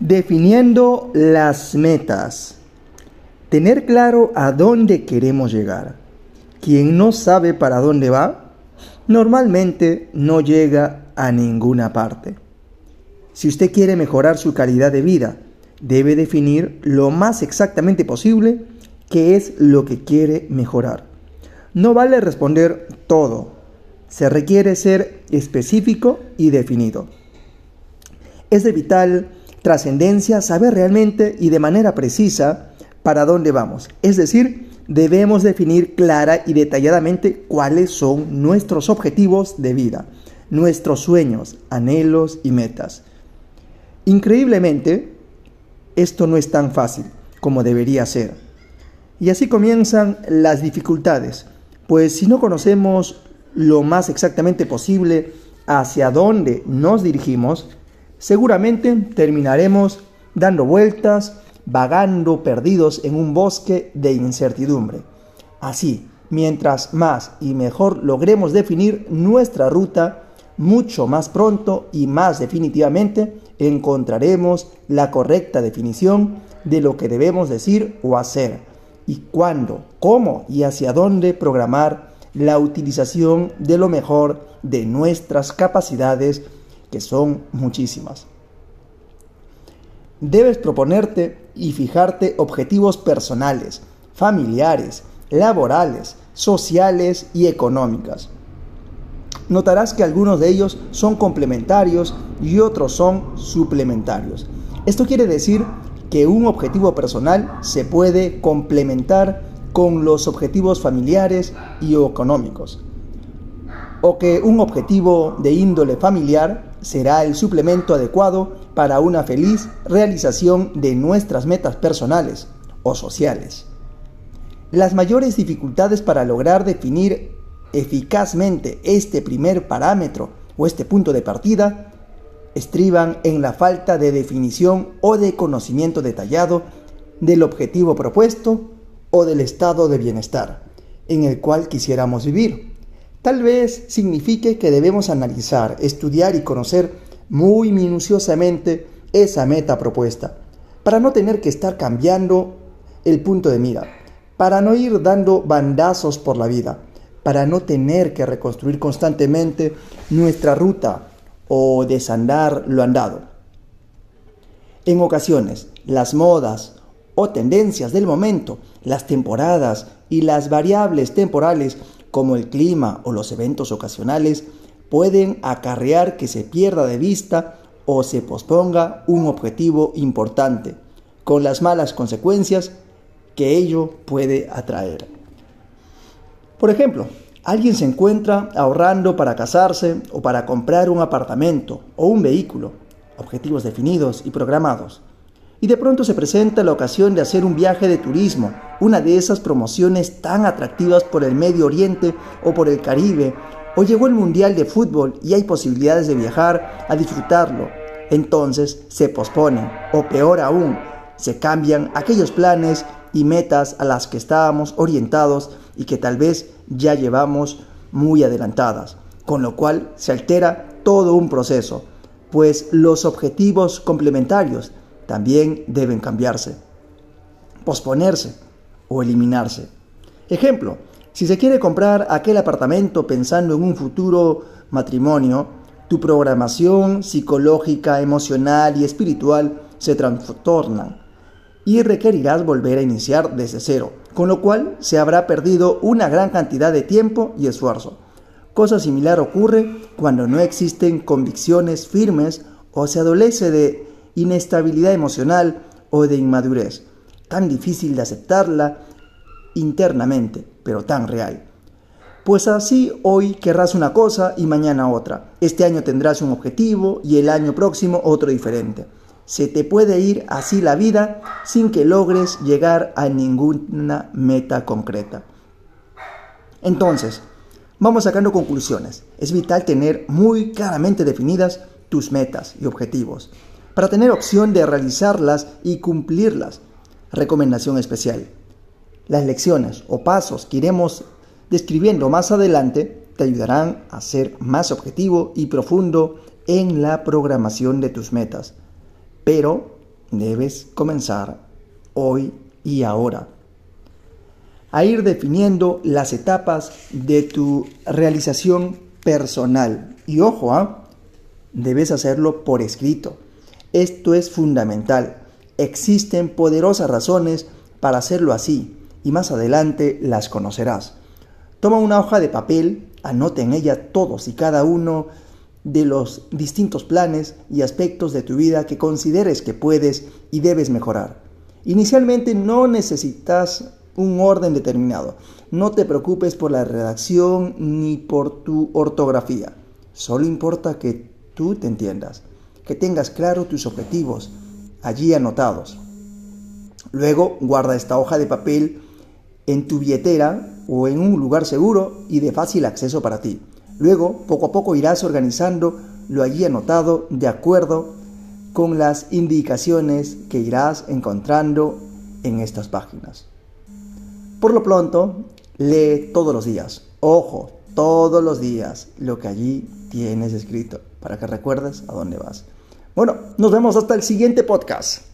Definiendo las metas. Tener claro a dónde queremos llegar. Quien no sabe para dónde va, normalmente no llega a ninguna parte. Si usted quiere mejorar su calidad de vida, debe definir lo más exactamente posible qué es lo que quiere mejorar. No vale responder todo. Se requiere ser específico y definido. Es de vital trascendencia saber realmente y de manera precisa para dónde vamos. Es decir, debemos definir clara y detalladamente cuáles son nuestros objetivos de vida, nuestros sueños, anhelos y metas. Increíblemente, esto no es tan fácil como debería ser. Y así comienzan las dificultades, pues si no conocemos lo más exactamente posible hacia dónde nos dirigimos, seguramente terminaremos dando vueltas, vagando perdidos en un bosque de incertidumbre. Así, mientras más y mejor logremos definir nuestra ruta, mucho más pronto y más definitivamente encontraremos la correcta definición de lo que debemos decir o hacer y cuándo, cómo y hacia dónde programar la utilización de lo mejor de nuestras capacidades que son muchísimas. Debes proponerte y fijarte objetivos personales, familiares, laborales, sociales y económicas. Notarás que algunos de ellos son complementarios y otros son suplementarios. Esto quiere decir que un objetivo personal se puede complementar con los objetivos familiares y económicos. O que un objetivo de índole familiar será el suplemento adecuado para una feliz realización de nuestras metas personales o sociales. Las mayores dificultades para lograr definir eficazmente este primer parámetro o este punto de partida estriban en la falta de definición o de conocimiento detallado del objetivo propuesto o del estado de bienestar en el cual quisiéramos vivir. Tal vez signifique que debemos analizar, estudiar y conocer muy minuciosamente esa meta propuesta, para no tener que estar cambiando el punto de mira, para no ir dando bandazos por la vida, para no tener que reconstruir constantemente nuestra ruta o desandar lo andado. En ocasiones, las modas o tendencias del momento, las temporadas y las variables temporales como el clima o los eventos ocasionales, pueden acarrear que se pierda de vista o se posponga un objetivo importante, con las malas consecuencias que ello puede atraer. Por ejemplo, alguien se encuentra ahorrando para casarse o para comprar un apartamento o un vehículo, objetivos definidos y programados y de pronto se presenta la ocasión de hacer un viaje de turismo, una de esas promociones tan atractivas por el Medio Oriente o por el Caribe, o llegó el Mundial de Fútbol y hay posibilidades de viajar a disfrutarlo. Entonces se posponen, o peor aún, se cambian aquellos planes y metas a las que estábamos orientados y que tal vez ya llevamos muy adelantadas, con lo cual se altera todo un proceso, pues los objetivos complementarios también deben cambiarse, posponerse o eliminarse. Ejemplo, si se quiere comprar aquel apartamento pensando en un futuro matrimonio, tu programación psicológica, emocional y espiritual se trastornan y requerirás volver a iniciar desde cero, con lo cual se habrá perdido una gran cantidad de tiempo y esfuerzo. Cosa similar ocurre cuando no existen convicciones firmes o se adolece de inestabilidad emocional o de inmadurez, tan difícil de aceptarla internamente, pero tan real. Pues así hoy querrás una cosa y mañana otra. Este año tendrás un objetivo y el año próximo otro diferente. Se te puede ir así la vida sin que logres llegar a ninguna meta concreta. Entonces, vamos sacando conclusiones. Es vital tener muy claramente definidas tus metas y objetivos para tener opción de realizarlas y cumplirlas. Recomendación especial. Las lecciones o pasos que iremos describiendo más adelante te ayudarán a ser más objetivo y profundo en la programación de tus metas. Pero debes comenzar hoy y ahora a ir definiendo las etapas de tu realización personal. Y ojo, ¿ah? debes hacerlo por escrito. Esto es fundamental. Existen poderosas razones para hacerlo así y más adelante las conocerás. Toma una hoja de papel, anota en ella todos y cada uno de los distintos planes y aspectos de tu vida que consideres que puedes y debes mejorar. Inicialmente no necesitas un orden determinado. No te preocupes por la redacción ni por tu ortografía. Solo importa que tú te entiendas, que tengas claro tus objetivos allí anotados. Luego guarda esta hoja de papel en tu billetera o en un lugar seguro y de fácil acceso para ti. Luego, poco a poco irás organizando lo allí anotado de acuerdo con las indicaciones que irás encontrando en estas páginas. Por lo pronto, lee todos los días. Ojo, todos los días lo que allí tienes escrito para que recuerdes a dónde vas. Bueno, nos vemos hasta el siguiente podcast.